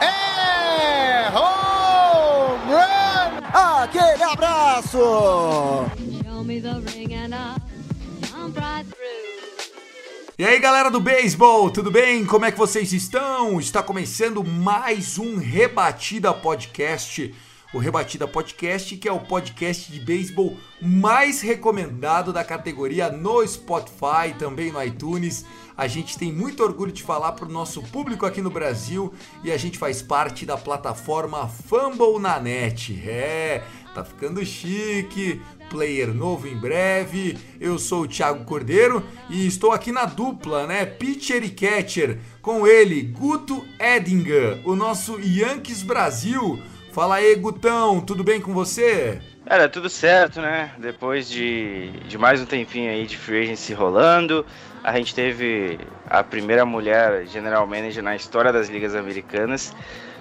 É home run! Aquele abraço. E aí galera do beisebol, tudo bem? Como é que vocês estão? Está começando mais um Rebatida Podcast. O Rebatida Podcast, que é o podcast de beisebol mais recomendado da categoria no Spotify, também no iTunes. A gente tem muito orgulho de falar para o nosso público aqui no Brasil e a gente faz parte da plataforma Fumble na Net. É, tá ficando chique, player novo em breve. Eu sou o Thiago Cordeiro e estou aqui na dupla, né? Pitcher e catcher, com ele, Guto Edinger, o nosso Yankees Brasil. Fala aí, Gutão, tudo bem com você? Cara, tudo certo, né? Depois de, de mais um tempinho aí de free agency rolando, a gente teve a primeira mulher general manager na história das ligas americanas.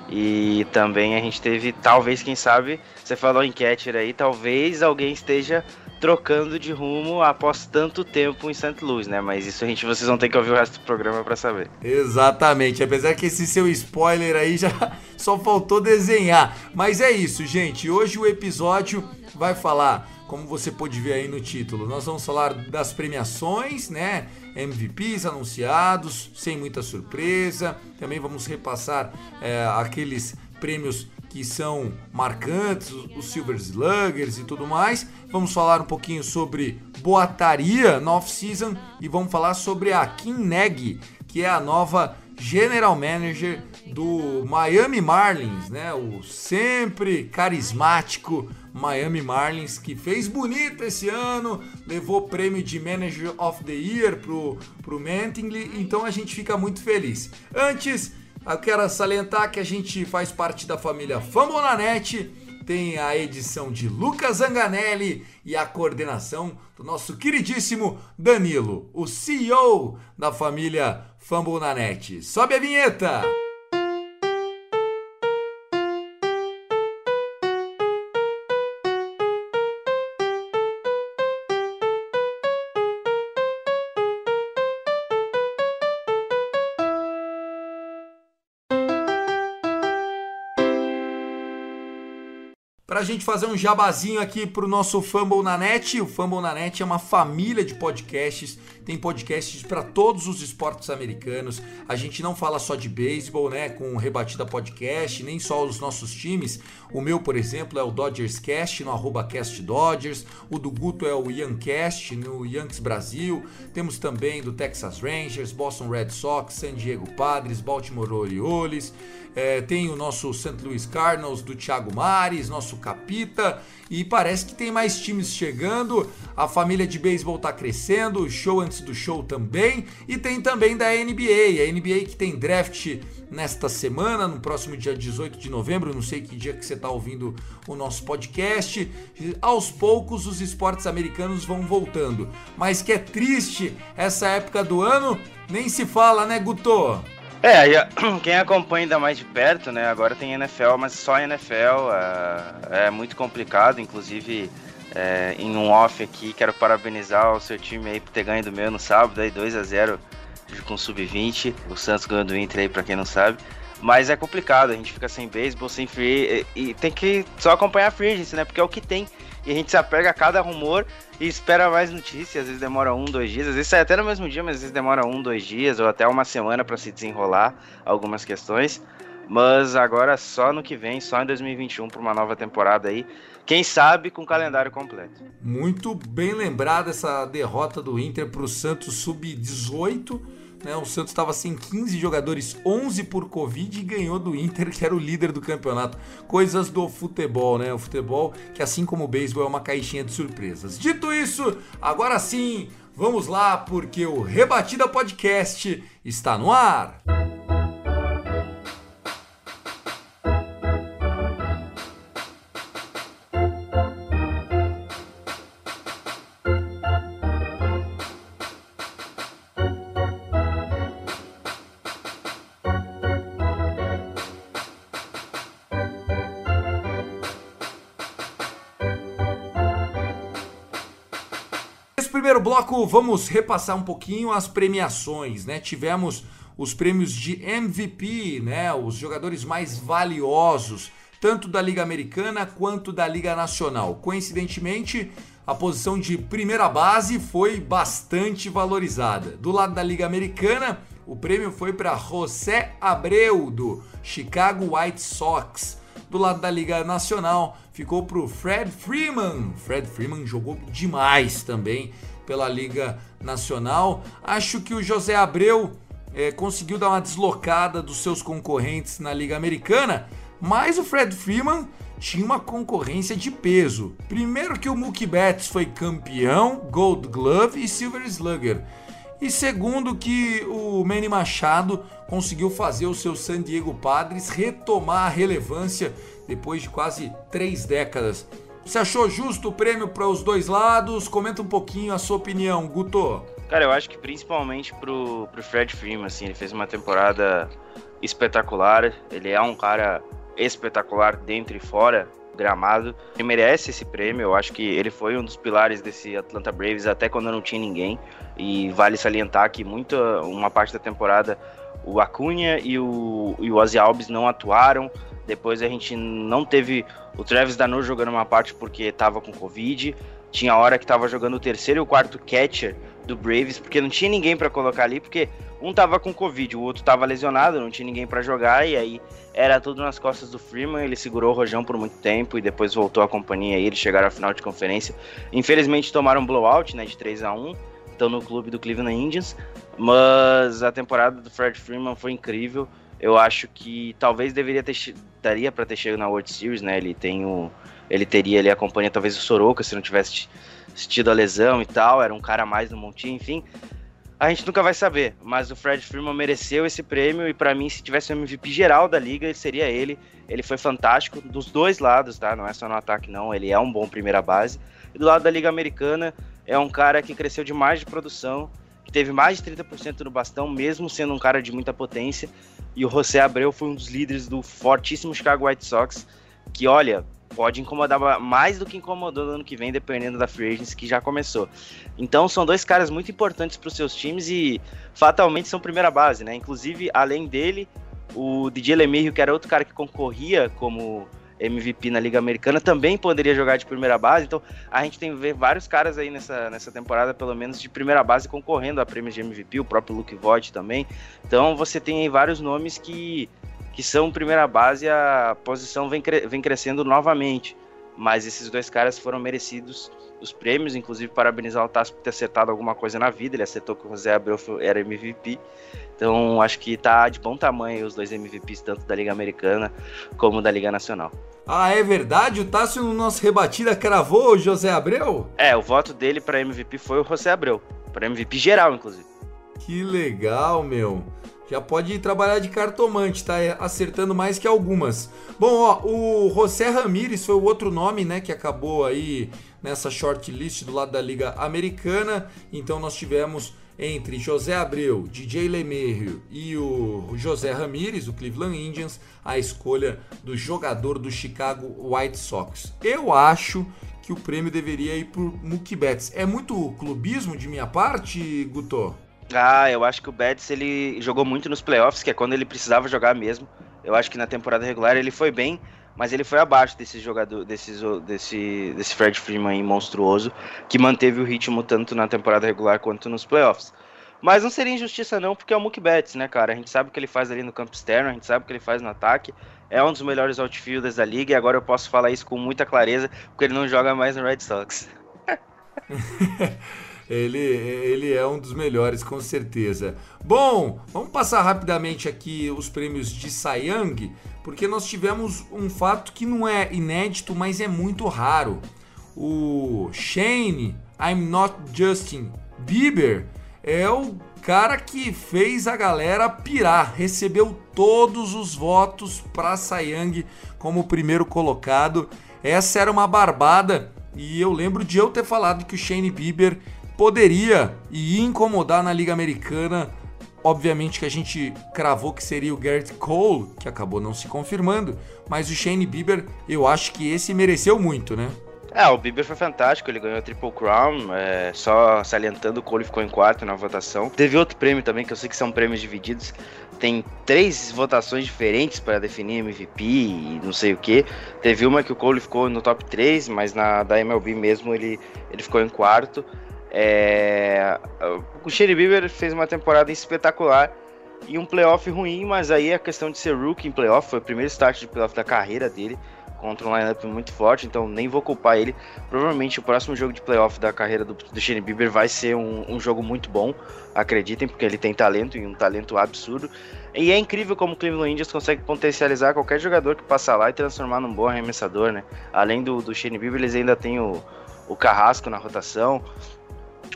E também a gente teve, talvez, quem sabe, você falou catcher aí, talvez alguém esteja trocando de rumo após tanto tempo em St. Louis, né? Mas isso a gente, vocês vão ter que ouvir o resto do programa para saber. Exatamente, apesar que esse seu spoiler aí já só faltou desenhar. Mas é isso, gente. Hoje o episódio vai falar, como você pode ver aí no título, nós vamos falar das premiações, né? MVPs anunciados, sem muita surpresa. Também vamos repassar é, aqueles prêmios que são marcantes, os Silver Sluggers e tudo mais. Vamos falar um pouquinho sobre boataria no off-season e vamos falar sobre a Kim Neg, que é a nova General Manager do Miami Marlins, né? O sempre carismático Miami Marlins que fez bonito esse ano, levou prêmio de Manager of the Year pro, pro Mantingley, então a gente fica muito feliz. Antes, eu quero salientar que a gente faz parte da família Fambonanet, tem a edição de Lucas Zanganelli e a coordenação do nosso queridíssimo Danilo, o CEO da família Fambonanet. Sobe a vinheta! Para a gente fazer um jabazinho aqui pro nosso Fumble na Net. O Fumble na Net é uma família de podcasts, tem podcasts para todos os esportes americanos. A gente não fala só de beisebol, né, com o Rebatida Podcast, nem só os nossos times. O meu, por exemplo, é o Dodgers Cast no arroba Cast Dodgers. O do Guto é o Yancast no Yankees Brasil. Temos também do Texas Rangers, Boston Red Sox, San Diego Padres, Baltimore Orioles. É, tem o nosso St. Louis Cardinals do Thiago Mares, nosso Capita, e parece que tem mais times chegando. A família de beisebol tá crescendo, show antes do show também, e tem também da NBA, a NBA que tem draft nesta semana, no próximo dia 18 de novembro, não sei que dia que você tá ouvindo o nosso podcast. Aos poucos os esportes americanos vão voltando, mas que é triste essa época do ano, nem se fala, né, Guto? É, quem acompanha ainda mais de perto, né? Agora tem NFL, mas só NFL. É, é muito complicado, inclusive é, em um off aqui, quero parabenizar o seu time aí por ter ganho do meu no sábado, aí 2 a 0 com sub-20. O Santos ganhou do Inter aí, pra quem não sabe. Mas é complicado, a gente fica sem beisebol, sem free. E, e tem que só acompanhar a free agency, né? Porque é o que tem. E a gente se apega a cada rumor e espera mais notícias. Às vezes demora um, dois dias. Às vezes sai até no mesmo dia, mas às vezes demora um, dois dias ou até uma semana para se desenrolar algumas questões. Mas agora só no que vem, só em 2021 para uma nova temporada aí. Quem sabe com o calendário completo. Muito bem lembrada essa derrota do Inter para o Santos sub-18. Né? O Santos estava sem 15 jogadores, 11 por Covid e ganhou do Inter, que era o líder do campeonato. Coisas do futebol, né? O futebol, que assim como o beisebol, é uma caixinha de surpresas. Dito isso, agora sim, vamos lá, porque o Rebatida Podcast está no ar. Bloco, vamos repassar um pouquinho as premiações, né? Tivemos os prêmios de MVP, né? Os jogadores mais valiosos, tanto da Liga Americana quanto da Liga Nacional. Coincidentemente, a posição de primeira base foi bastante valorizada. Do lado da Liga Americana, o prêmio foi para José Abreu, do Chicago White Sox. Do lado da Liga Nacional, ficou para o Fred Freeman. Fred Freeman jogou demais também pela Liga Nacional. Acho que o José Abreu é, conseguiu dar uma deslocada dos seus concorrentes na Liga Americana, mas o Fred Freeman tinha uma concorrência de peso. Primeiro que o Mookie Betts foi campeão, Gold Glove e Silver Slugger. E segundo que o Manny Machado conseguiu fazer o seu San Diego Padres retomar a relevância depois de quase três décadas. Você achou justo o prêmio para os dois lados? Comenta um pouquinho a sua opinião, Guto. Cara, eu acho que principalmente pro, pro Fred Freeman, assim, ele fez uma temporada espetacular. Ele é um cara espetacular dentro e fora gramado. Ele merece esse prêmio. Eu acho que ele foi um dos pilares desse Atlanta Braves até quando não tinha ninguém. E vale salientar que muita uma parte da temporada o Acunha e o, e o Ozzy Alves não atuaram. Depois a gente não teve o Travis Danu jogando uma parte porque estava com Covid. Tinha hora que estava jogando o terceiro e o quarto catcher do Braves, porque não tinha ninguém para colocar ali, porque um tava com Covid, o outro tava lesionado, não tinha ninguém para jogar, e aí era tudo nas costas do Freeman. Ele segurou o Rojão por muito tempo e depois voltou à companhia e eles chegaram à final de conferência. Infelizmente tomaram um blowout, né, de 3 a 1 estão no clube do Cleveland Indians, mas a temporada do Fred Freeman foi incrível. Eu acho que talvez deveria ter daria para ter chegado na World Series, né? Ele tem o ele teria ali a companhia talvez o Soroka se não tivesse tido a lesão e tal, era um cara a mais no montinho, enfim. A gente nunca vai saber, mas o Fred Freeman mereceu esse prêmio e para mim se tivesse o MVP geral da liga, seria ele. Ele foi fantástico dos dois lados, tá? Não é só no ataque não, ele é um bom primeira base. E do lado da liga americana, é um cara que cresceu demais de produção, que teve mais de 30% no bastão, mesmo sendo um cara de muita potência. E o José Abreu foi um dos líderes do fortíssimo Chicago White Sox, que olha, pode incomodar mais do que incomodou no ano que vem, dependendo da free agency que já começou. Então são dois caras muito importantes para os seus times e fatalmente são primeira base, né? Inclusive, além dele, o DJ Lemieux, que era outro cara que concorria como MVP na Liga Americana, também poderia jogar de primeira base. Então a gente tem ver vários caras aí nessa, nessa temporada, pelo menos de primeira base, concorrendo a prêmios de MVP, o próprio Luke Voigt também. Então você tem aí vários nomes que que são primeira base, a posição vem, cre vem crescendo novamente. Mas esses dois caras foram merecidos os prêmios, inclusive parabenizar o Tassi por ter acertado alguma coisa na vida. Ele acertou que o José Abreu era MVP. Então acho que tá de bom tamanho os dois MVPs, tanto da Liga Americana como da Liga Nacional. Ah, é verdade? O Tássio no nosso rebatida cravou o José Abreu? É, o voto dele para MVP foi o José Abreu. Para MVP geral, inclusive. Que legal, meu. Já pode trabalhar de cartomante, tá acertando mais que algumas. Bom, ó, o José Ramírez foi o outro nome, né, que acabou aí nessa shortlist do lado da Liga Americana. Então nós tivemos entre José Abreu, DJ LeMahieu e o José Ramírez, do Cleveland Indians, a escolha do jogador do Chicago White Sox. Eu acho que o prêmio deveria ir pro Mookie Betts. É muito clubismo de minha parte, Guto? Ah, eu acho que o Betts ele jogou muito nos playoffs, que é quando ele precisava jogar mesmo. Eu acho que na temporada regular ele foi bem, mas ele foi abaixo desse jogador, desse, desse, Fred Freeman aí, monstruoso, que manteve o ritmo tanto na temporada regular quanto nos playoffs. Mas não seria injustiça não, porque é o Mookie Betts, né, cara? A gente sabe o que ele faz ali no campo externo, a gente sabe o que ele faz no ataque. É um dos melhores outfielders da liga e agora eu posso falar isso com muita clareza, porque ele não joga mais no Red Sox. Ele, ele é um dos melhores, com certeza. Bom, vamos passar rapidamente aqui os prêmios de Young, porque nós tivemos um fato que não é inédito, mas é muito raro. O Shane I'm Not Justin Bieber é o cara que fez a galera pirar, recebeu todos os votos para Young como primeiro colocado. Essa era uma barbada e eu lembro de eu ter falado que o Shane Bieber poderia e incomodar na Liga Americana. Obviamente que a gente cravou que seria o Garrett Cole, que acabou não se confirmando, mas o Shane Bieber, eu acho que esse mereceu muito, né? É, o Bieber foi fantástico, ele ganhou a Triple Crown, é, só salientando, o Cole ficou em quarto na votação. Teve outro prêmio também, que eu sei que são prêmios divididos. Tem três votações diferentes para definir MVP e não sei o que. Teve uma que o Cole ficou no top 3, mas na da MLB mesmo ele, ele ficou em quarto. É, o Shane Bieber fez uma temporada espetacular e um playoff ruim, mas aí a questão de ser rookie em playoff, foi o primeiro start de playoff da carreira dele contra um lineup muito forte, então nem vou culpar ele. Provavelmente o próximo jogo de playoff da carreira do, do Shane Bieber vai ser um, um, jogo muito bom, acreditem, porque ele tem talento e um talento absurdo. E é incrível como o Cleveland Indians consegue potencializar qualquer jogador que passa lá e transformar num bom arremessador, né? Além do, do Shane Bieber, eles ainda têm o, o Carrasco na rotação.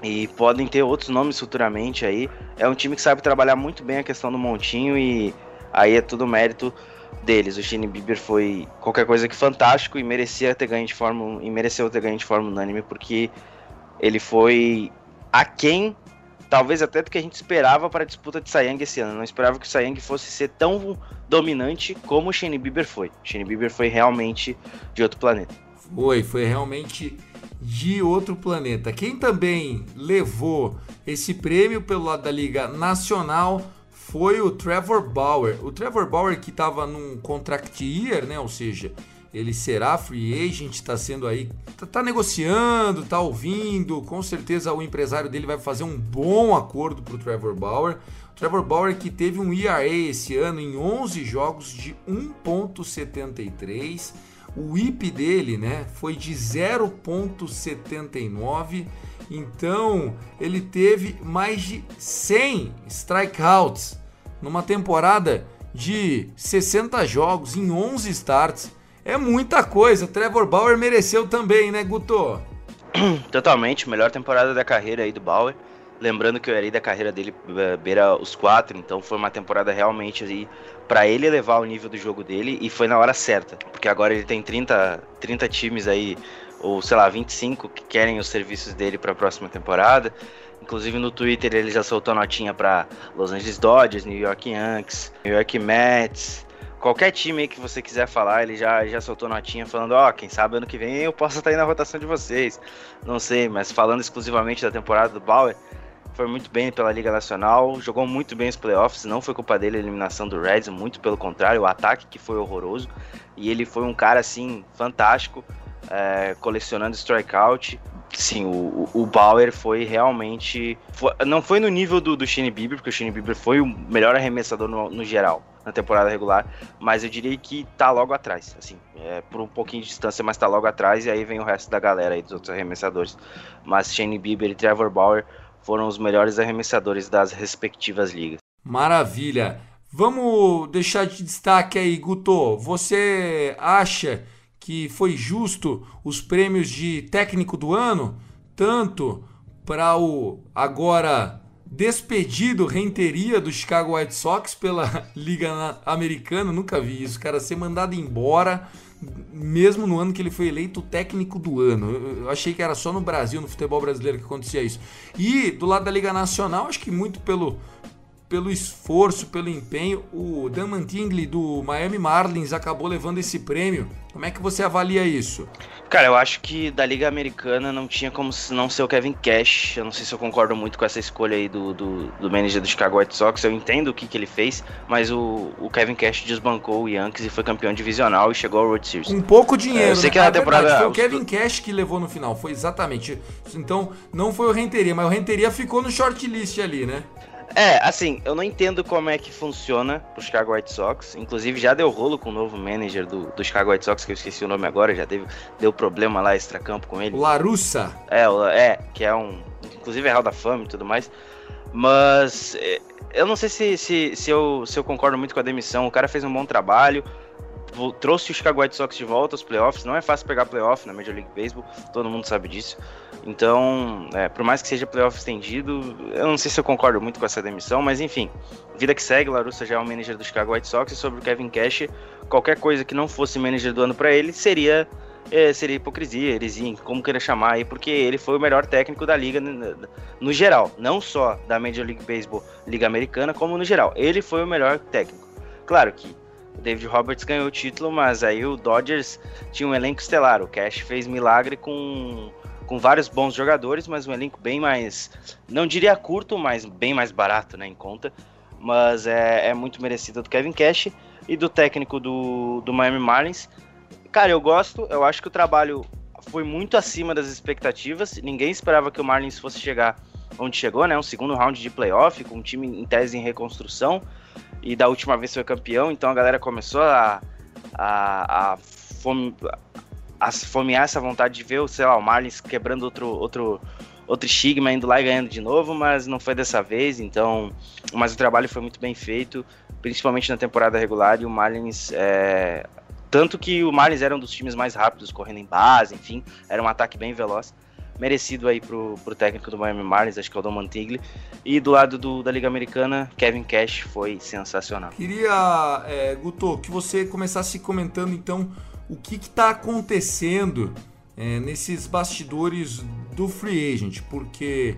E podem ter outros nomes futuramente aí. É um time que sabe trabalhar muito bem a questão do montinho e aí é tudo mérito deles. O Shane Bieber foi qualquer coisa que fantástico e merecia ter ganho de forma e mereceu ter ganho de forma unânime porque ele foi aquém talvez até do que a gente esperava para a disputa de Sayang esse ano. Não esperava que o Sayang fosse ser tão dominante como o Shane Bieber foi. O Shane Bieber foi realmente de outro planeta. Foi, foi realmente de outro planeta. Quem também levou esse prêmio pelo lado da Liga Nacional foi o Trevor Bauer. O Trevor Bauer que estava num contract year, né? Ou seja, ele será free agent, está sendo aí, tá, tá, negociando, tá ouvindo. Com certeza o empresário dele vai fazer um bom acordo para o Trevor Bauer. Trevor Bauer que teve um ERA esse ano em 11 jogos de 1.73. O IP dele, né, foi de 0.79 então, ele teve mais de 100 strikeouts numa temporada de 60 jogos em 11 starts. É muita coisa. Trevor Bauer mereceu também, né, Guto? Totalmente, melhor temporada da carreira aí do Bauer. Lembrando que o ERA da carreira dele eh, beira os quatro, então foi uma temporada realmente aí para ele elevar o nível do jogo dele e foi na hora certa, porque agora ele tem 30, 30 times aí ou sei lá, 25 que querem os serviços dele para a próxima temporada. Inclusive no Twitter ele já soltou notinha para Los Angeles Dodgers, New York Yankees, New York Mets, qualquer time que você quiser falar, ele já, já soltou notinha falando, ó, oh, quem sabe ano que vem eu posso estar aí na rotação de vocês. Não sei, mas falando exclusivamente da temporada do Bauer, foi muito bem pela Liga Nacional, jogou muito bem os playoffs, não foi culpa dele a eliminação do Reds, muito pelo contrário, o ataque que foi horroroso, e ele foi um cara assim fantástico é, colecionando strikeout. Sim, o, o Bauer foi realmente. Foi, não foi no nível do, do Shane Bieber, porque o Shane Bieber foi o melhor arremessador no, no geral, na temporada regular, mas eu diria que tá logo atrás, assim, é, por um pouquinho de distância, mas tá logo atrás, e aí vem o resto da galera aí dos outros arremessadores. Mas Shane Bieber e Trevor Bauer foram os melhores arremessadores das respectivas ligas. Maravilha! Vamos deixar de destaque aí, Guto. Você acha que foi justo os prêmios de técnico do ano, tanto para o agora despedido Renteria do Chicago White Sox pela Liga Americana, nunca vi isso, cara ser mandado embora mesmo no ano que ele foi eleito técnico do ano. Eu achei que era só no Brasil, no futebol brasileiro que acontecia isso. E do lado da Liga Nacional, acho que muito pelo pelo esforço, pelo empenho, o Dan Mantingly do Miami Marlins acabou levando esse prêmio. Como é que você avalia isso? Cara, eu acho que da Liga Americana não tinha como não ser o Kevin Cash. Eu não sei se eu concordo muito com essa escolha aí do, do, do manager do Chicago White Sox. Eu entendo o que, que ele fez, mas o, o Kevin Cash desbancou o Yankees e foi campeão divisional e chegou ao World Series. Um pouco dinheiro. É, eu sei né? que na é temporada. Verdade, foi o Kevin Cash que levou no final, foi exatamente. Então não foi o Renteria, mas o Renteria ficou no shortlist ali, né? É, assim, eu não entendo como é que funciona o Chicago White Sox. Inclusive, já deu rolo com o novo manager do, do Chicago White Sox, que eu esqueci o nome agora, já teve, deu problema lá extra-campo com ele. Larussa. É, é, que é um. Inclusive é Hall da Fama e tudo mais. Mas é, eu não sei se, se, se, eu, se eu concordo muito com a demissão. O cara fez um bom trabalho trouxe o Chicago White Sox de volta aos playoffs. Não é fácil pegar playoff na Major League Baseball, todo mundo sabe disso. Então, é, por mais que seja playoff estendido, eu não sei se eu concordo muito com essa demissão, mas enfim, vida que segue. Larussa já é o manager do Chicago White Sox e sobre o Kevin Cash, qualquer coisa que não fosse manager do ano para ele seria é, seria hipocrisia, heresia, como queira chamar aí, porque ele foi o melhor técnico da liga no, no, geral, não só da Major League Baseball, Liga Americana, como no geral. Ele foi o melhor técnico. Claro que O David Roberts ganhou o título, mas aí o Dodgers tinha um elenco estelar. O Cash fez milagre com, com vários bons jogadores, mas um elenco bem mais, não diria curto, mas bem mais barato, né, em conta. Mas é, é muito merecido do Kevin Cash e do técnico do, do Miami Marlins. Cara, eu gosto, eu acho que o trabalho foi muito acima das expectativas. Ninguém esperava que o Marlins fosse chegar onde chegou, né? Um segundo round de playoff, com um time em tese em reconstrução e da última vez foi campeão, então a galera começou a, a, a, fome, a fomear essa vontade de ver, sei lá, o Marlins quebrando outro, outro, outro estigma, indo lá e ganhando de novo, mas não foi dessa vez, então. Mas o trabalho foi muito bem feito, principalmente na temporada regular, e o Marlins. É, tanto que o Marlins era um dos times mais rápidos, correndo em base, enfim, era um ataque bem veloz merecido aí pro, pro técnico do Miami Marlins, acho que é o Dom Mantigli. E do lado do, da Liga Americana, Kevin Cash foi sensacional. Queria, é, Guto, que você começasse comentando então o que está acontecendo é, nesses bastidores do free agent, porque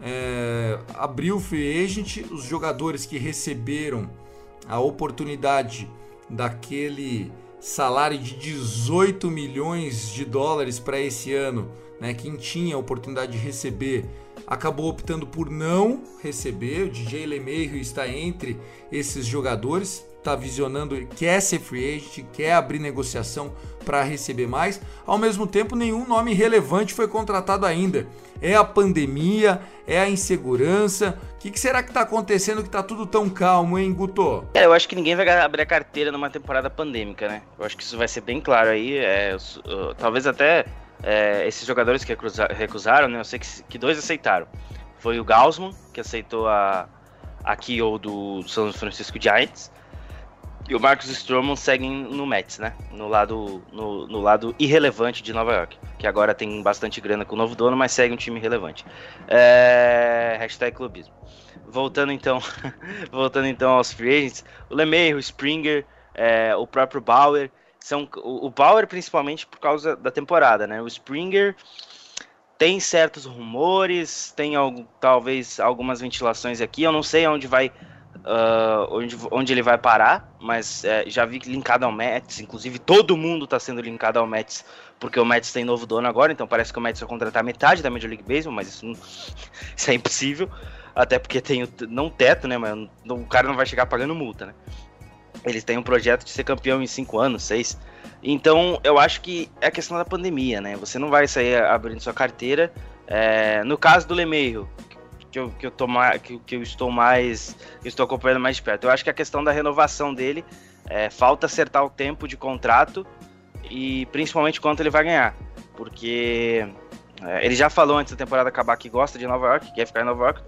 é, abriu o free agent, os jogadores que receberam a oportunidade daquele salário de 18 milhões de dólares para esse ano né, quem tinha a oportunidade de receber acabou optando por não receber. O DJ LeMahieu está entre esses jogadores, está visionando, quer ser free agent, quer abrir negociação para receber mais. Ao mesmo tempo, nenhum nome relevante foi contratado ainda. É a pandemia, é a insegurança. O que, que será que está acontecendo que está tudo tão calmo, hein, Guto? Eu acho que ninguém vai abrir a carteira numa temporada pandêmica, né? Eu acho que isso vai ser bem claro aí. É, talvez até é, esses jogadores que recusaram, né, eu sei que, que dois aceitaram. Foi o Gaussman, que aceitou a, a do São Francisco Giants, e o Marcus Stroman seguem no Mets, né? No lado, no, no, lado irrelevante de Nova York. Que agora tem bastante grana com o novo dono, mas segue um time relevante. É... Hashtag clubismo. Voltando então, voltando então aos free agents, o LeMay, o Springer, é, o próprio Bauer são o, Bauer principalmente por causa da temporada, né? O Springer tem certos rumores, tem algo, talvez algumas ventilações aqui. Eu não sei onde vai, uh, onde, onde ele vai parar, mas é, já vi linkado ao Mets. Inclusive todo mundo está sendo linkado ao Mets porque o Mets tem novo dono agora. Então parece que o Mets vai contratar metade da Major League Baseball, mas isso, não, isso é impossível. Até porque tem o, não teto, né? Mas o cara não vai chegar pagando multa, né? Eles têm um projeto de ser campeão em cinco anos, seis. Então, eu acho que é a questão da pandemia, né? Você não vai sair abrindo sua carteira. É, no caso do Lemeiro, que eu, que, eu tô que, que eu estou mais. Estou acompanhando mais de perto. Eu acho que a questão da renovação dele é, falta acertar o tempo de contrato e principalmente quanto ele vai ganhar. Porque é, ele já falou antes da temporada acabar que gosta de Nova York, quer ficar em Nova York.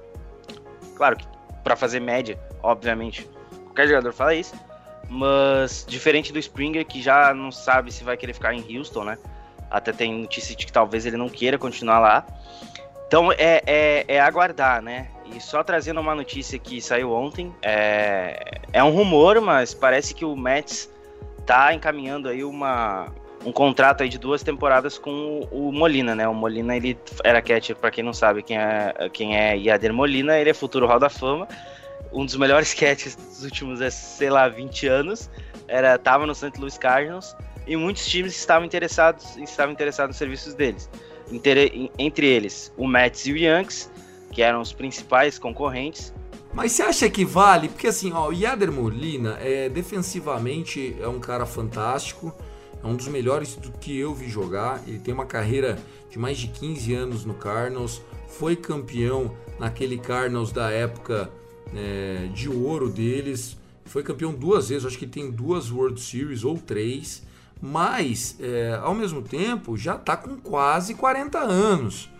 Claro que para fazer média, obviamente, qualquer jogador fala isso. Mas diferente do Springer, que já não sabe se vai querer ficar em Houston, né? Até tem notícia de que talvez ele não queira continuar lá. Então é, é, é aguardar, né? E só trazendo uma notícia que saiu ontem, é, é um rumor, mas parece que o Mets tá encaminhando aí uma, um contrato aí de duas temporadas com o Molina, né? O Molina, ele era catcher, para quem não sabe quem é, quem é Yader Molina, ele é futuro Hall da Fama um dos melhores catches dos últimos, é, sei lá, 20 anos. Era, tava no St. Louis Cardinals e muitos times estavam interessados, estavam interessados nos serviços deles. entre eles, o Mets e o Yankees, que eram os principais concorrentes. Mas você acha que vale? Porque assim, ó, o Yader Molina é defensivamente é um cara fantástico, é um dos melhores do que eu vi jogar. Ele tem uma carreira de mais de 15 anos no Cardinals, foi campeão naquele Cardinals da época é, de ouro deles. Foi campeão duas vezes, acho que tem duas World Series ou três. Mas, é, ao mesmo tempo, já está com quase 40 anos.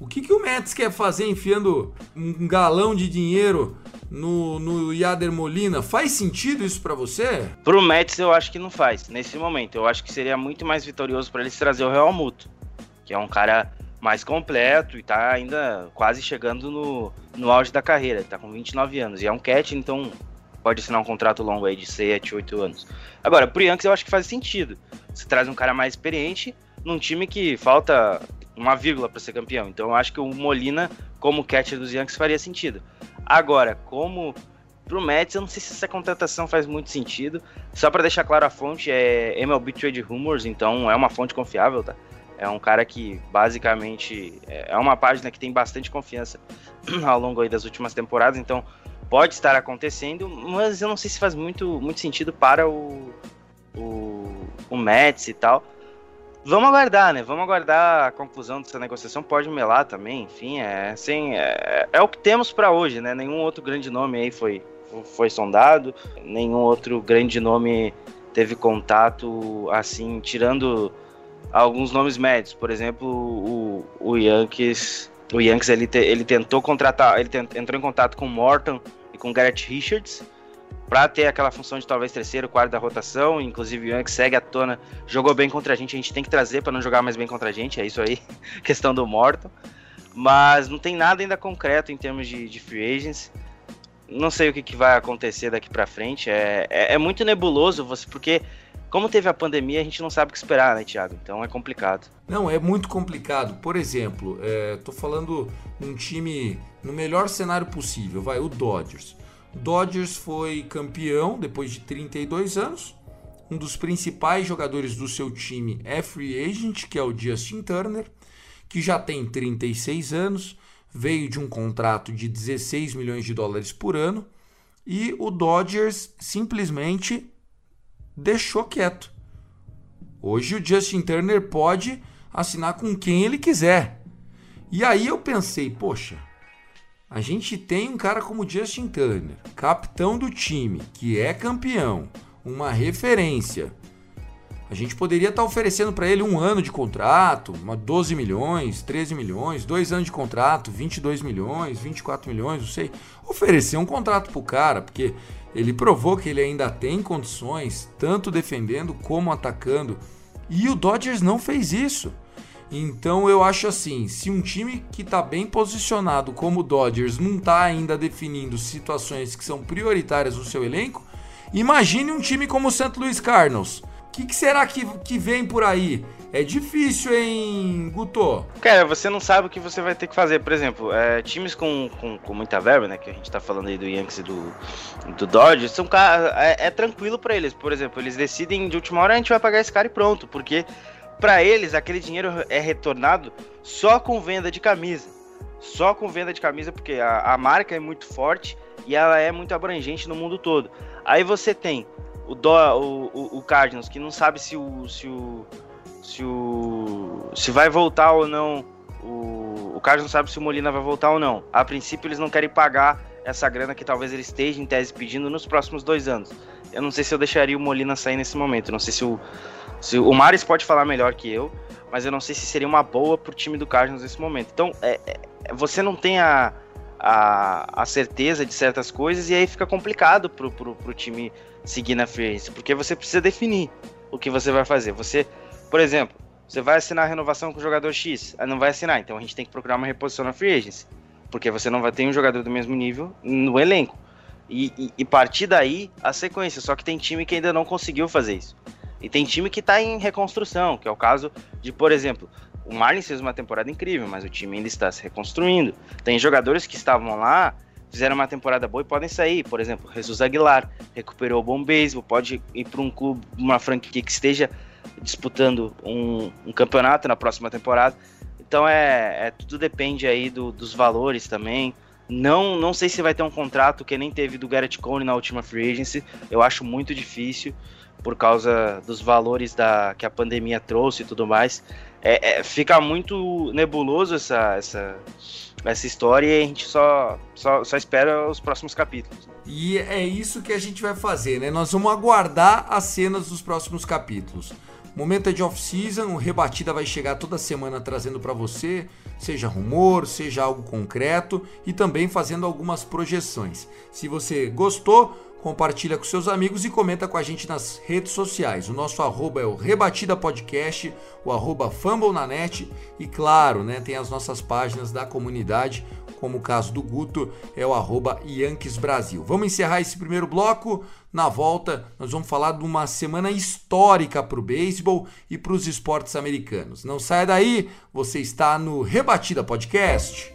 O que, que o Mets quer fazer enfiando um galão de dinheiro no, no Yader Molina? Faz sentido isso para você? Pro Mets eu acho que não faz, nesse momento. Eu acho que seria muito mais vitorioso para eles trazer o Real Muto, que é um cara mais completo e tá ainda quase chegando no, no auge da carreira. Tá com 29 anos. E é um catch, então pode assinar um contrato longo aí de 7, 8 anos. Agora, pro Yankees eu acho que faz sentido. Você traz um cara mais experiente num time que falta uma vírgula para ser campeão. Então eu acho que o Molina, como catcher dos Yankees, faria sentido. Agora, como pro Mets. Eu não sei se essa contratação faz muito sentido. Só para deixar claro a fonte, é MLB Trade Rumors, então é uma fonte confiável, tá? É um cara que basicamente é uma página que tem bastante confiança ao longo das últimas temporadas, então pode estar acontecendo, mas eu não sei se faz muito, muito sentido para o, o, o Mets e tal. Vamos aguardar, né? Vamos aguardar a conclusão dessa negociação. Pode melar também, enfim, é assim, é, é o que temos para hoje, né? Nenhum outro grande nome aí foi, foi sondado, nenhum outro grande nome teve contato, assim, tirando alguns nomes médios. Por exemplo, o, o Yankees, o Yankees ele, te, ele tentou contratar, ele tent, entrou em contato com Morton e com Garrett Richards para ter aquela função de talvez terceiro, quarto da rotação. Inclusive o Yankees segue a tona, jogou bem contra a gente, a gente tem que trazer para não jogar mais bem contra a gente, é isso aí, questão do Morton. Mas não tem nada ainda concreto em termos de, de free agents. Não sei o que, que vai acontecer daqui para frente. É, é, é, muito nebuloso, você, porque como teve a pandemia, a gente não sabe o que esperar, né, Thiago? Então é complicado. Não, é muito complicado. Por exemplo, é, tô falando num time no melhor cenário possível, vai, o Dodgers. Dodgers foi campeão depois de 32 anos. Um dos principais jogadores do seu time é free agent, que é o Justin Turner, que já tem 36 anos, veio de um contrato de 16 milhões de dólares por ano, e o Dodgers simplesmente deixou quieto. Hoje o Justin Turner pode assinar com quem ele quiser. E aí eu pensei, poxa, a gente tem um cara como Justin Turner, capitão do time, que é campeão, uma referência. A gente poderia estar tá oferecendo para ele um ano de contrato, uma 12 milhões, 13 milhões, dois anos de contrato, 22 milhões, 24 milhões, não sei. Oferecer um contrato para o cara, porque ele provou que ele ainda tem condições, tanto defendendo como atacando. E o Dodgers não fez isso. Então eu acho assim, se um time que está bem posicionado como o Dodgers não está ainda definindo situações que são prioritárias no seu elenco, imagine um time como o St. Louis Cardinals. Que, que, será que, que vem por aí? É difícil, hein, Guto? Cara, você não sabe o que você vai ter que fazer. Por exemplo, é, times com, com, com, muita verba, né? Que a gente tá falando aí do Yankees e do, do Dodgers, são, é, é tranquilo para eles. Por exemplo, eles decidem de última hora a gente vai pagar esse cara e pronto. Porque para eles aquele dinheiro é retornado só com venda de camisa. Só com venda de camisa, porque a, a marca é muito forte e ela é muito abrangente no mundo todo. Aí você tem o, o, o, o Cardinals, que não sabe se o, se o. se o. se vai voltar ou não. O, o Cardinals sabe se o Molina vai voltar ou não. A princípio, eles não querem pagar essa grana que talvez ele esteja em tese pedindo nos próximos dois anos. Eu não sei se eu deixaria o Molina sair nesse momento. Não sei se o, se, o Maris pode falar melhor que eu, mas eu não sei se seria uma boa pro time do Cardinals nesse momento. Então, é, é, você não tem a, a, a, certeza de certas coisas e aí fica complicado pro, pro, pro time seguir na free agency, porque você precisa definir o que você vai fazer. Você, por exemplo, você vai assinar a renovação com o jogador X, não vai assinar, então a gente tem que procurar uma reposição na free agency, porque você não vai ter um jogador do mesmo nível no elenco. E, e, e partir daí a sequência, só que tem time que ainda não conseguiu fazer isso. E tem time que está em reconstrução, que é o caso de, por exemplo, o Marlins fez uma temporada incrível, mas o time ainda está se reconstruindo. Tem jogadores que estavam lá, fizeram uma temporada boa e podem sair. Por exemplo, Jesus Aguilar recuperou o bom beisebol, pode ir para um clube, uma franquia que esteja disputando um, um, campeonato na próxima temporada. Então é, é tudo depende aí do, dos valores também. Não, não sei se vai ter um contrato que nem teve do Garrett Cone na última free agency. Eu acho muito difícil por causa dos valores da, que a pandemia trouxe e tudo mais. É, é, fica muito nebuloso essa, essa, essa história e a gente só, só, só espera os próximos capítulos. E é isso que a gente vai fazer, né? Nós vamos aguardar as cenas dos próximos capítulos. Momento é de off-season, o Rebatida vai chegar toda semana trazendo para você, seja rumor, seja algo concreto e também fazendo algumas projeções. Se você gostou, compartilha com seus amigos e comenta com a gente nas redes sociais. O nosso arroba é o Rebatida Podcast, o arroba Fumble na net e claro, né, tem as nossas páginas da comunidade, como o caso do Guto, é o arroba Yankees Brasil. Vamos encerrar esse primeiro bloco. Na volta, nós vamos falar de uma semana histórica para o beisebol e para os esportes americanos. Não saia daí, você está no Rebatida Podcast.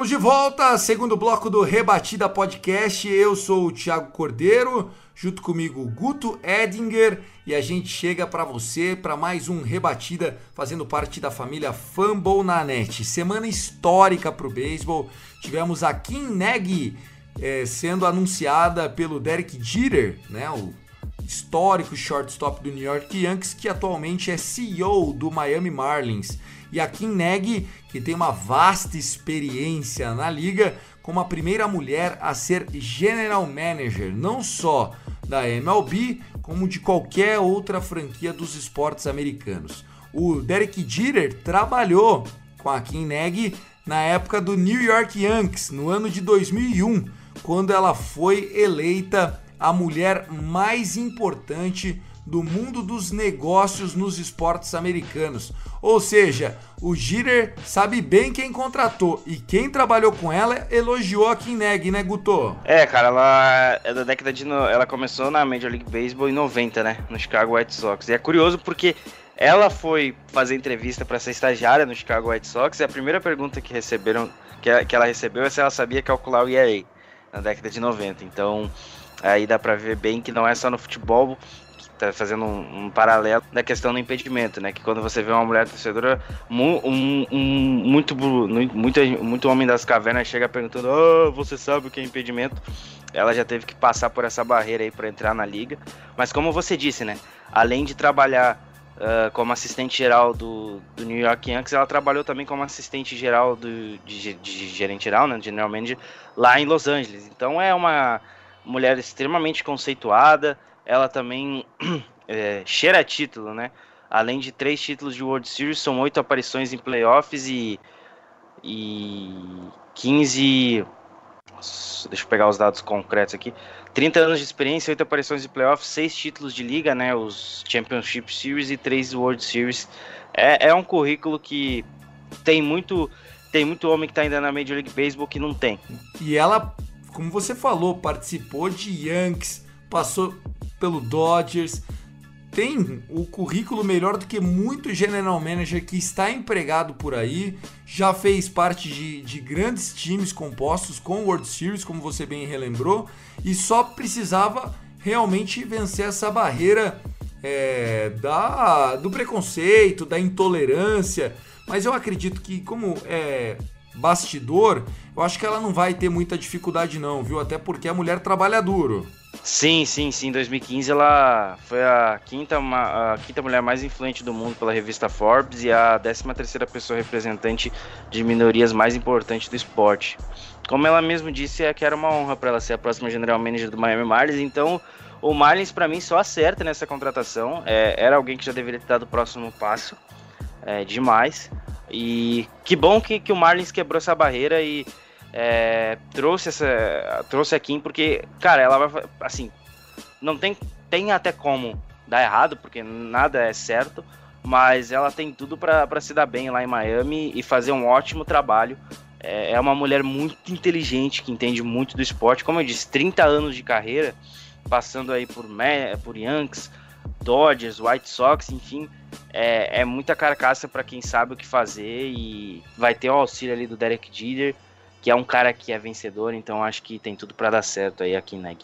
Estamos de volta, segundo bloco do Rebatida Podcast. Eu sou o Thiago Cordeiro, junto comigo Guto Edinger e a gente chega para você para mais um Rebatida, fazendo parte da família Fumble na Net. Semana histórica para o beisebol. Tivemos a Kim Nagy eh, sendo anunciada pelo Derek Jeter, né, o histórico shortstop do New York Yankees, que atualmente é CEO do Miami Marlins. E a Kim Nagy, que tem uma vasta experiência na liga, como a primeira mulher a ser general manager, não só da MLB, como de qualquer outra franquia dos esportes americanos. O Derek Jeter trabalhou com a Kim Nagy na época do New York Yankees, no ano de 2001, quando ela foi eleita a mulher mais importante do mundo dos negócios nos esportes americanos. Ou seja, o Jeter sabe bem quem contratou e quem trabalhou com ela elogiou a Kim Neg, né, Guto? É, cara, ela é da década de. No... Ela começou na Major League Baseball em 90, né? No Chicago White Sox. E é curioso porque ela foi fazer entrevista para ser estagiária no Chicago White Sox e a primeira pergunta que receberam, que ela recebeu é se ela sabia calcular o ERA na década de 90. Então, Aí dá pra ver bem que não é só no futebol, tá fazendo um, um, paralelo da questão do impedimento, né? Que quando você vê uma mulher torcedora, um, um, um, muito, muito, muito homem das cavernas chega perguntando: oh, você sabe o que é impedimento? Ela já teve que passar por essa barreira aí para entrar na liga. Mas como você disse, né? Além de trabalhar uh, como assistente geral do, do New York Yankees, ela trabalhou também como assistente geral do, de, de gerente geral, né? General Manager, lá em Los Angeles. Então é uma mulher extremamente conceituada, ela também é, cheira título, né? Além de três títulos de World Series, são oito aparições em playoffs e, e 15. Deixa eu pegar os dados concretos aqui. 30 anos de experiência, oito aparições em playoffs, seis títulos de liga, né? Os Championship Series e três World Series. É, é um currículo que tem muito tem muito homem que está ainda na Major League Baseball que não tem. E ela como você falou, participou de Yankees, passou pelo Dodgers, tem o currículo melhor do que muito general manager que está empregado por aí, já fez parte de, de grandes times compostos com World Series, como você bem relembrou, e só precisava realmente vencer essa barreira é, da, do preconceito, da intolerância. Mas eu acredito que, como é, bastidor, eu acho que ela não vai ter muita dificuldade não, viu? Até porque a mulher trabalha duro. Sim, sim, sim. Em 2015 ela foi a quinta, a quinta mulher mais influente do mundo pela revista Forbes e a 13 terceira pessoa representante de minorias mais importante do esporte. Como ela mesmo disse, é que era uma honra para ela ser a próxima general manager do Miami Marlins, então o Marlins para mim só acerta nessa contratação. É, era alguém que já deveria ter dado o próximo passo. É, demais. E que bom que, que o Marlins quebrou essa barreira e é, trouxe essa trouxe a Kim, porque, cara, ela vai, assim, não tem, tem até como dar errado, porque nada é certo, mas ela tem tudo para se dar bem lá em Miami e fazer um ótimo trabalho. É, é uma mulher muito inteligente, que entende muito do esporte, como eu disse, 30 anos de carreira, passando aí por, por Yankees, Dodgers, White Sox, enfim, é, é muita carcaça para quem sabe o que fazer e vai ter o auxílio ali do Derek Jeter, que é um cara que é vencedor, então acho que tem tudo para dar certo aí aqui Neg.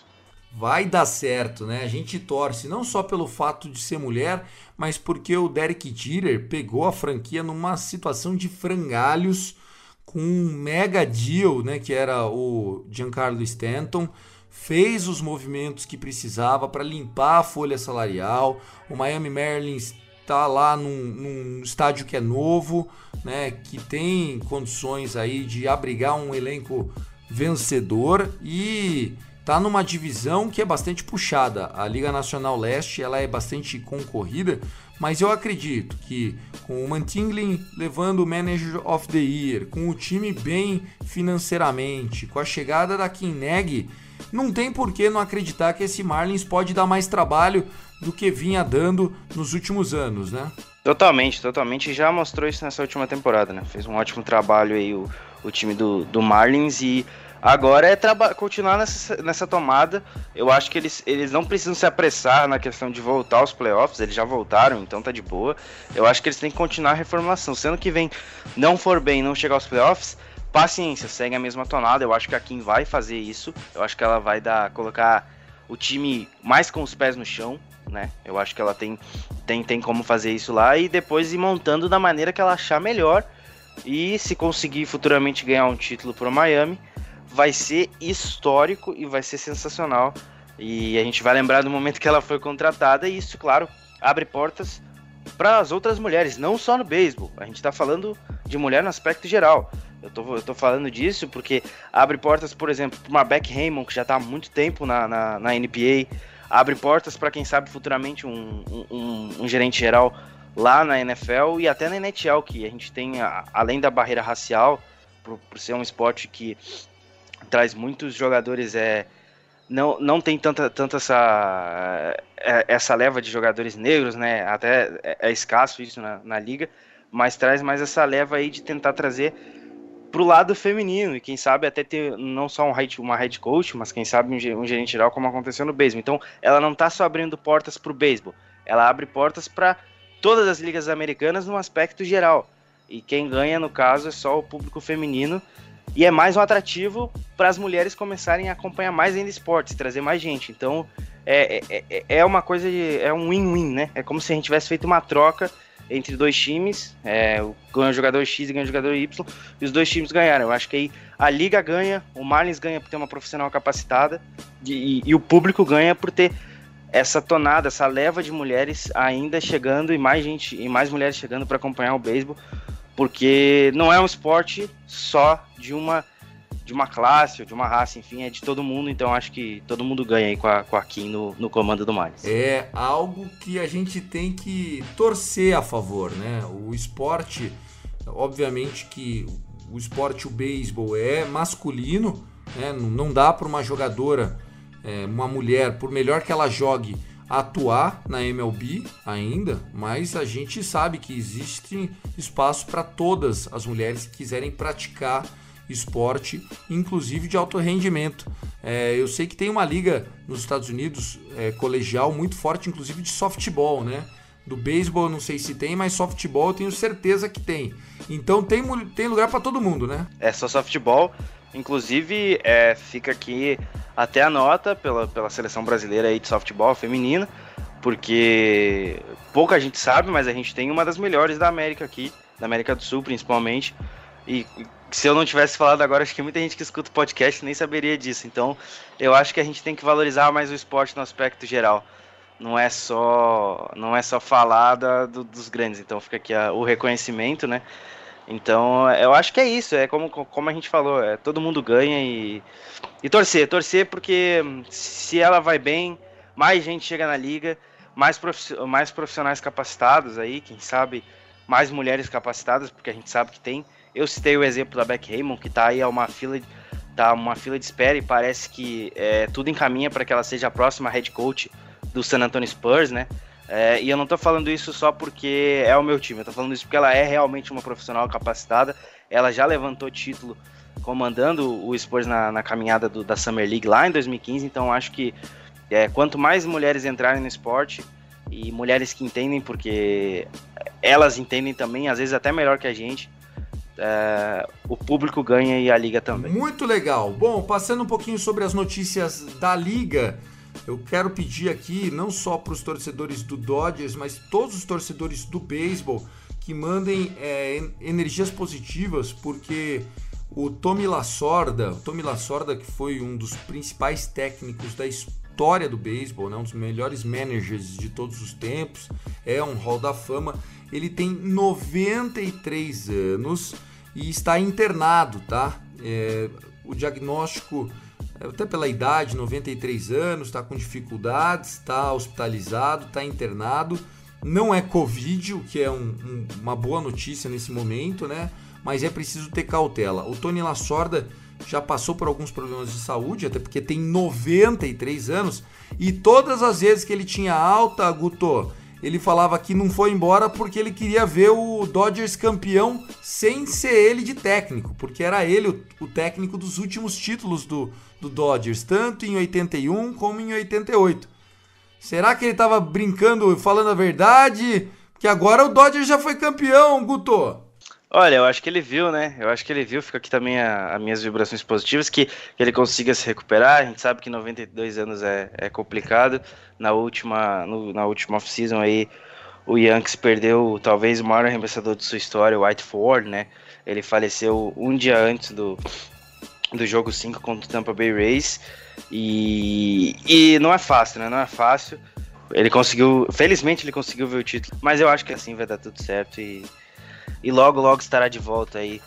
Vai dar certo, né? A gente torce não só pelo fato de ser mulher, mas porque o Derek Jeter pegou a franquia numa situação de frangalhos com um mega deal, né, que era o Giancarlo Stanton fez os movimentos que precisava para limpar a folha salarial. O Miami Marlins está lá num, num, estádio que é novo, né, que tem condições aí de abrigar um elenco vencedor e tá numa divisão que é bastante puxada. A Liga Nacional Leste ela é bastante concorrida, mas eu acredito que com o Mantinglin levando o Manager of the Year, com o time bem financeiramente, com a chegada da Kineg, não tem por que não acreditar que esse Marlins pode dar mais trabalho do que vinha dando nos últimos anos, né? Totalmente, totalmente. Já mostrou isso nessa última temporada, né? Fez um ótimo trabalho aí o, o time do, do Marlins e agora é continuar nessa, nessa tomada. Eu acho que eles, eles não precisam se apressar na questão de voltar aos playoffs, eles já voltaram, então tá de boa. Eu acho que eles têm que continuar a reformulação. Sendo que vem não for bem não chegar aos playoffs, paciência, segue a mesma tonada. Eu acho que a Kim vai fazer isso. Eu acho que ela vai dar colocar o time mais com os pés no chão, né? Eu acho que ela tem tem, tem como fazer isso lá e depois ir montando da maneira que ela achar melhor. E se conseguir futuramente ganhar um título para Miami, vai ser histórico e vai ser sensacional. E a gente vai lembrar do momento que ela foi contratada e isso, claro, abre portas para as outras mulheres, não só no beisebol. A gente está falando de mulher no aspecto geral. Eu tô, eu tô falando disso porque abre portas, por exemplo, para uma Beck Raymond, que já está há muito tempo na, na, na NPA. Abre portas para quem sabe futuramente um, um, um, gerente geral lá na NFL e até na NHL, que a gente tem, além da barreira racial, por, por ser um esporte que traz muitos jogadores é, não, não tem tanta, tanta essa, é, essa leva de jogadores negros, né? Até é, é escasso isso na, na liga, mas traz mais essa leva aí de tentar trazer pro lado feminino e quem sabe até ter não só um head, uma head coach, mas quem sabe um, um gerente geral como aconteceu no beisebol. Então, ela não tá só abrindo portas pro beisebol, ela abre portas para todas as ligas americanas no aspecto geral. E quem ganha no caso é só o público feminino e é mais um atrativo para as mulheres começarem a acompanhar mais ainda esportes, trazer mais gente. Então é, é, é, é uma coisa de. é um win-win, né? É como se a gente tivesse feito uma troca entre dois times, é, ganha o jogador X e ganha o jogador Y, e os dois times ganharam. Eu acho que aí a liga ganha, o Marlins ganha por ter uma profissional capacitada, e, e o público ganha por ter essa tonada, essa leva de mulheres ainda chegando e mais gente e mais mulheres chegando para acompanhar o beisebol porque não é um esporte só de uma de uma classe ou de uma raça, enfim, é de todo mundo, então acho que todo mundo ganha aí com a, com a Kim no, no comando do Mares. É algo que a gente tem que torcer a favor, né? O esporte, obviamente que o esporte, o beisebol é masculino, né? Não dá para uma jogadora, é, uma mulher, por melhor que ela jogue, atuar na MLB ainda, mas a gente sabe que existe espaço para todas as mulheres que quiserem praticar esporte, inclusive de alto rendimento. É, eu sei que tem uma liga nos Estados Unidos é, colegial muito forte, inclusive de softball, né? Do beisebol não sei se tem, mas softball eu tenho certeza que tem. Então tem, tem lugar para todo mundo, né? É só softball. Inclusive, é, fica aqui até a nota pela, pela seleção brasileira aí de softball feminina, porque pouca gente sabe, mas a gente tem uma das melhores da América aqui, da América do Sul principalmente. E se eu não tivesse falado agora, acho que muita gente que escuta o podcast nem saberia disso. Então, eu acho que a gente tem que valorizar mais o esporte no aspecto geral. Não é só, não é só falar da, do, dos grandes. Então, fica aqui a, o reconhecimento, né? Então, eu acho que é isso, é como, como a gente falou, é, todo mundo ganha e, e torcer, torcer porque se ela vai bem, mais gente chega na liga, mais, mais profissionais capacitados aí, quem sabe mais mulheres capacitadas, porque a gente sabe que tem. Eu citei o exemplo da Beck Raymond, que está aí a uma fila, tá uma fila de espera e parece que é, tudo encaminha para que ela seja a próxima head coach do San Antonio Spurs, né? É, e eu não tô falando isso só porque é o meu time, eu tô falando isso porque ela é realmente uma profissional capacitada. Ela já levantou título comandando o Spurs na, na caminhada do, da Summer League lá em 2015, então acho que é, quanto mais mulheres entrarem no esporte e mulheres que entendem, porque elas entendem também, às vezes até melhor que a gente, é, o público ganha e a liga também. Muito legal. Bom, passando um pouquinho sobre as notícias da liga. Eu quero pedir aqui, não só para os torcedores do Dodgers, mas todos os torcedores do beisebol que mandem é, energias positivas, porque o Tommy Lasorda, o Tommy Lasorda que foi um dos principais técnicos da história do beisebol, né, um dos melhores managers de todos os tempos, é um Hall da Fama. Ele tem 93 anos e está internado, tá? É, o diagnóstico até pela idade, 93 anos, está com dificuldades, está hospitalizado, está internado. Não é Covid, o que é um, um, uma boa notícia nesse momento, né? Mas é preciso ter cautela. O Tony Lasorda já passou por alguns problemas de saúde, até porque tem 93 anos, e todas as vezes que ele tinha alta, Guto, ele falava que não foi embora porque ele queria ver o Dodgers campeão sem ser ele de técnico, porque era ele o, o técnico dos últimos títulos do, do Dodgers, tanto em 81 como em 88. Será que ele estava brincando, falando a verdade? Que agora o Dodgers já foi campeão, Guto. Olha, eu acho que ele viu, né? Eu acho que ele viu, fica aqui também as minhas vibrações positivas, que, que, ele consiga se recuperar. A gente sabe que 92 anos é, é complicado. Na última, no, na última off-season aí, o Yankees perdeu talvez o maior arremessador de sua história, o White Ford, né? Ele faleceu um dia antes do, do jogo 5 contra o Tampa Bay Rays. E, e não é fácil, né? Não é fácil. Ele conseguiu, felizmente ele conseguiu ver o título, mas eu acho que assim vai dar tudo certo e e logo, logo estará de volta aí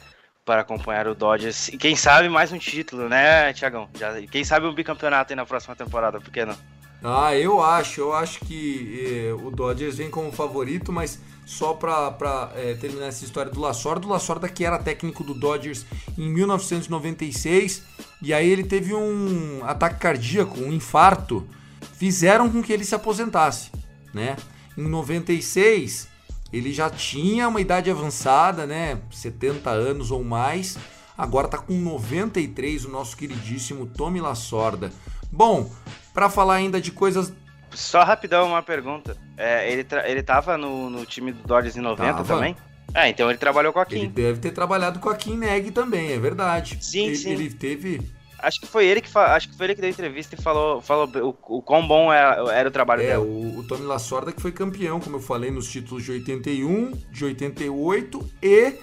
para acompanhar o Dodgers. E quem sabe mais um título, né, Tiagão? Quem sabe um bicampeonato aí na próxima temporada, por que não? Ah, eu acho, eu acho que eh, o Dodgers vem como favorito, mas só para é, terminar essa história do Lasorda, o Lasorda que era técnico do Dodgers em 1996, e aí ele teve um ataque cardíaco, um infarto, fizeram com que ele se aposentasse, né? Em 96, ele já tinha uma idade avançada, né? 70 anos ou mais. Agora tá com 93 o nosso queridíssimo Tommy Lasorda. Bom, para falar ainda de coisas só rapidão uma pergunta. É, ele, ele tava no, no time do Dodgers em 90 tava. também? É, então ele trabalhou com a Kim. Ele deve ter trabalhado com a Kim Neg também, é verdade. Sim, ele, sim. Ele teve Acho que foi ele que acho que foi ele que deu entrevista e falou, falou o, o quão bom era, era o trabalho é, dela. O, o Tommy Lasorda que foi campeão, como eu falei, nos títulos de 81, de 88 e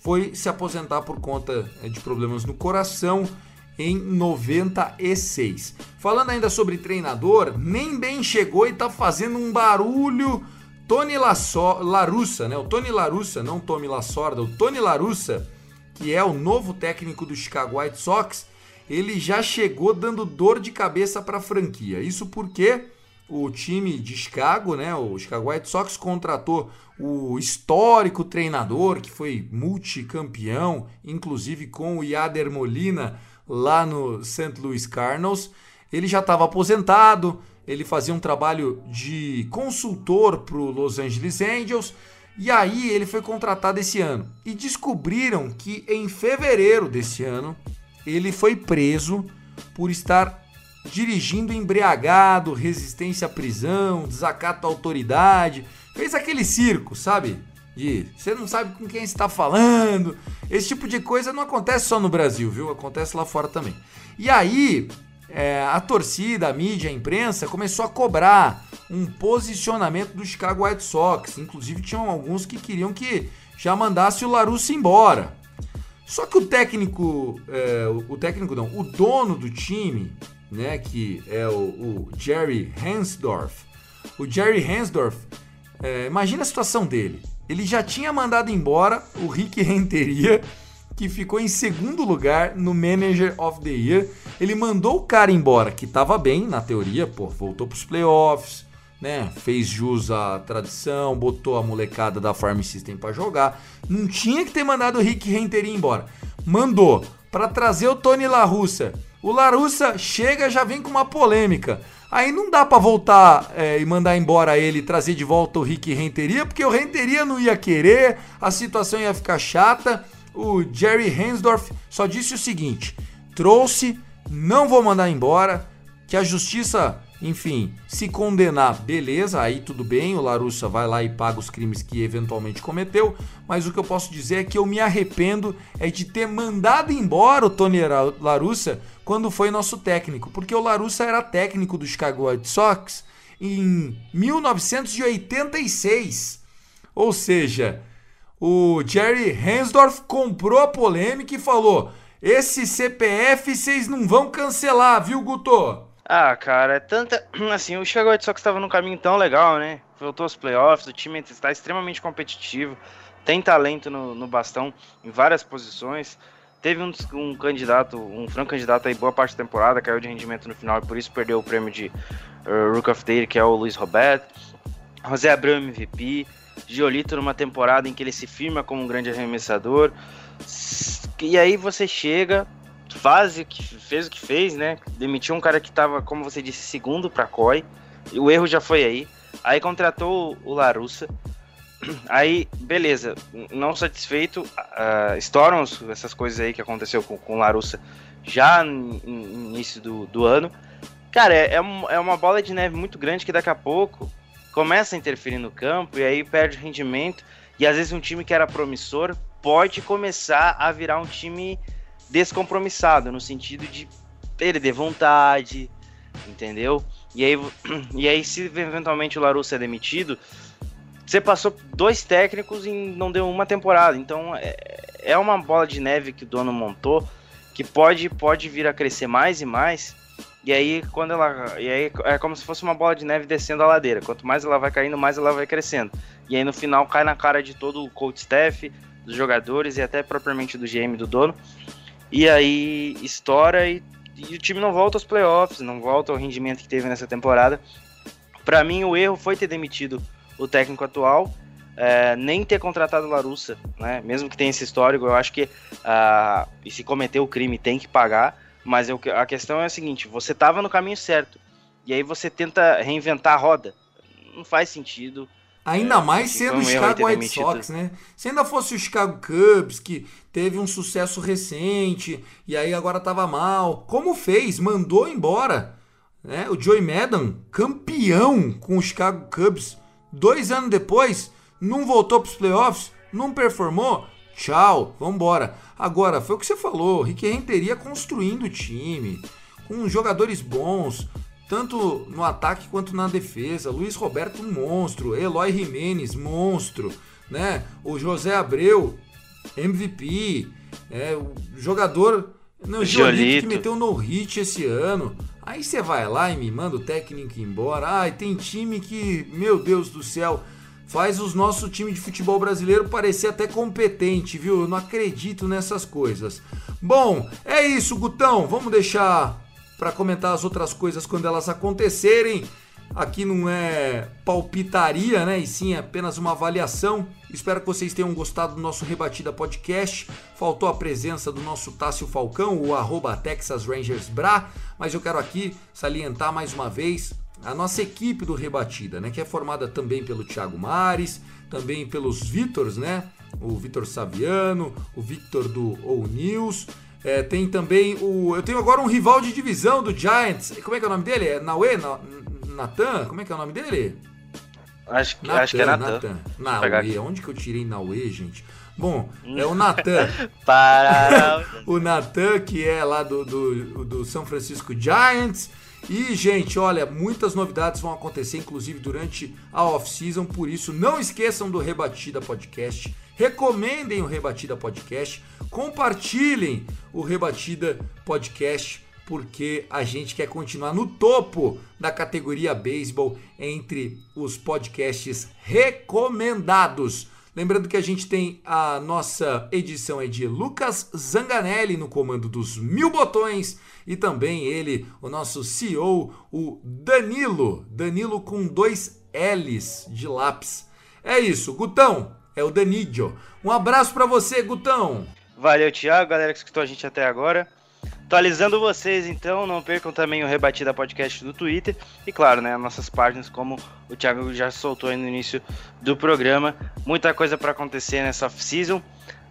foi se aposentar por conta é, de problemas no coração em 96. Falando ainda sobre treinador, nem bem chegou e tá fazendo um barulho. Tony Lasso, Larussa, né? O Tony Larussa, não Tommy Lasorda, o Tony Larussa, que é o novo técnico do Chicago White Sox, ele já chegou dando dor de cabeça para a franquia. Isso porque o time de Chicago, né, o Chicago White Sox contratou o histórico treinador que foi multicampeão, inclusive com o Yader Molina lá no St. Louis Cardinals. Ele já estava aposentado, ele fazia um trabalho de consultor para o Los Angeles Angels. E aí ele foi contratado esse ano. E descobriram que em fevereiro desse ano ele foi preso por estar dirigindo embriagado, resistência à prisão, desacato à autoridade. Fez aquele circo, sabe? De você não sabe com quem está falando. Esse tipo de coisa não acontece só no Brasil, viu? Acontece lá fora também. E aí, é, a torcida, a mídia, a imprensa começou a cobrar um posicionamento do Chicago White Sox. Inclusive, tinham alguns que queriam que já mandasse o Larusso embora. Só que o técnico, é, o técnico não, o dono do time, né, que é o, o Jerry Hansdorf, o Jerry Hansdorf, é, imagina a situação dele. Ele já tinha mandado embora o Rick Renteria, que ficou em segundo lugar no Manager of the Year. Ele mandou o cara embora, que estava bem na teoria, pô, voltou para os playoffs, né? Fez jus à tradição, botou a molecada da Farm System para jogar. Não tinha que ter mandado o Rick Renteria embora. Mandou para trazer o Tony La Russa. O La Russa chega já vem com uma polêmica. Aí não dá para voltar é, e mandar embora ele e trazer de volta o Rick Renteria, porque o Renteria não ia querer, a situação ia ficar chata. O Jerry Hansdorf só disse o seguinte: trouxe, não vou mandar embora, que a justiça enfim, se condenar, beleza, aí tudo bem, o Larussa vai lá e paga os crimes que eventualmente cometeu, mas o que eu posso dizer é que eu me arrependo é de ter mandado embora o Tony Larussa quando foi nosso técnico, porque o Larussa era técnico do Chicago White Sox em 1986. Ou seja, o Jerry Hansdorf comprou a polêmica e falou: "Esse CPF vocês não vão cancelar, viu, Guto?" Ah, cara, é tanta. Assim, o Chicago White Sox estava num caminho tão legal, né? Voltou aos playoffs, o time está extremamente competitivo, tem talento no, no bastão em várias posições. Teve um, um, candidato, um franco candidato aí boa parte da temporada, caiu de rendimento no final e por isso perdeu o prêmio de uh, Rook of the Year, que é o Luiz Roberto. José Abreu MVP, Giolito numa temporada em que ele se firma como um grande arremessador. E aí você chega, faz o que fez o que fez, né? Demitiu um cara que tava, como você disse, segundo para COI. E o erro já foi aí. Aí contratou o Larussa. Aí, beleza, não satisfeito, uh, estouram essas coisas aí que aconteceu com, com o Larussa já no, início do, do ano. Cara, é, é, é uma bola de neve muito grande que daqui a pouco começa a interferir no campo e aí perde rendimento. E às vezes um time que era promissor pode começar a virar um time descompromissado, no sentido de perder vontade, entendeu? E aí, e aí se eventualmente o Larusso é demitido, você passou dois técnicos e não deu uma temporada. Então é, é uma bola de neve que o dono montou que pode, pode vir a crescer mais e mais. E aí, quando ela. E aí é como se fosse uma bola de neve descendo a ladeira. Quanto mais ela vai caindo, mais ela vai crescendo. E aí no final cai na cara de todo o coach staff, dos jogadores e até propriamente do GM do dono. E aí estoura e, e o time não volta aos playoffs, não volta ao rendimento que teve nessa temporada. Para mim, o erro foi ter demitido o técnico atual, é, nem ter contratado Larussa, né? Mesmo que tenha esse histórico, eu acho que uh, e se cometeu o crime tem que pagar. Mas eu, a questão é a seguinte: você estava no caminho certo e aí você tenta reinventar a roda. Não faz sentido. Ainda é, mais sendo o Chicago White Sox, né? Se ainda fosse o Chicago Cubs, que teve um sucesso recente e aí agora tava mal. Como fez? Mandou embora. Né? O Joey Madden, campeão com o Chicago Cubs. Dois anos depois, não voltou para os playoffs, não performou. Tchau, vambora. Agora, foi o que você falou, Rick Renteria construindo o time, com jogadores bons, tanto no ataque quanto na defesa. Luiz Roberto, um monstro. Eloy Jimenez, monstro. Né? O José Abreu, MVP. É, o jogador. Não, o Jolito que meteu no hit esse ano. Aí você vai lá e me manda o técnico embora. Ai, tem time que, meu Deus do céu, faz os nosso time de futebol brasileiro parecer até competente, viu? Eu não acredito nessas coisas. Bom, é isso, Gutão. Vamos deixar para comentar as outras coisas quando elas acontecerem. Aqui não é palpitaria, né? E sim é apenas uma avaliação. Espero que vocês tenham gostado do nosso Rebatida Podcast. Faltou a presença do nosso Tássio Falcão, o arroba Texas Rangers Bra, mas eu quero aqui salientar mais uma vez a nossa equipe do Rebatida, né? Que é formada também pelo Thiago Mares, também pelos Vitors, né? O Vitor Saviano, o Victor do O News é, tem também o. Eu tenho agora um rival de divisão do Giants. Como é que é o nome dele? É Naue? Natan? Como é que é o nome dele? Acho, Nathan, acho que é Natan. Natan. Naue. Onde que eu tirei Naue, gente? Bom, é o Natan. o Natan, que é lá do, do, do São Francisco Giants. E, gente, olha, muitas novidades vão acontecer, inclusive durante a off-season, por isso não esqueçam do Rebatida Podcast recomendem o Rebatida Podcast, compartilhem o Rebatida Podcast, porque a gente quer continuar no topo da categoria beisebol entre os podcasts recomendados. Lembrando que a gente tem a nossa edição é de Lucas Zanganelli no comando dos mil botões e também ele, o nosso CEO, o Danilo. Danilo com dois L's de lápis. É isso, Gutão é o Danidio. Um abraço para você, Gutão. Valeu, Thiago, galera que escutou a gente até agora. Atualizando vocês, então, não percam também o Rebatida Podcast no Twitter e, claro, né, nossas páginas, como o Thiago já soltou aí no início do programa. Muita coisa para acontecer nessa off-season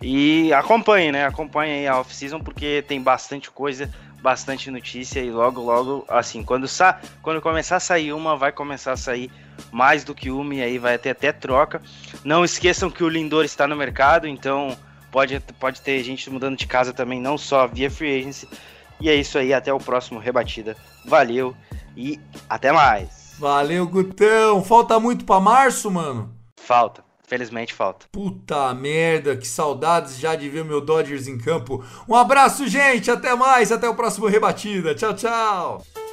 e acompanhe, né? Acompanhe a off-season porque tem bastante coisa, bastante notícia e logo, logo, assim, quando, sa quando começar a sair uma, vai começar a sair mais do que uma e aí vai ter até troca. Não esqueçam que o Lindor está no mercado, então pode, pode ter gente mudando de casa também, não só via free agency. E é isso aí, até o próximo Rebatida. Valeu e até mais. Valeu, Gutão. Falta muito para março, mano? Falta. Felizmente falta. Puta merda, que saudades já de ver meu Dodgers em campo. Um abraço, gente. Até mais. Até o próximo Rebatida. Tchau, tchau.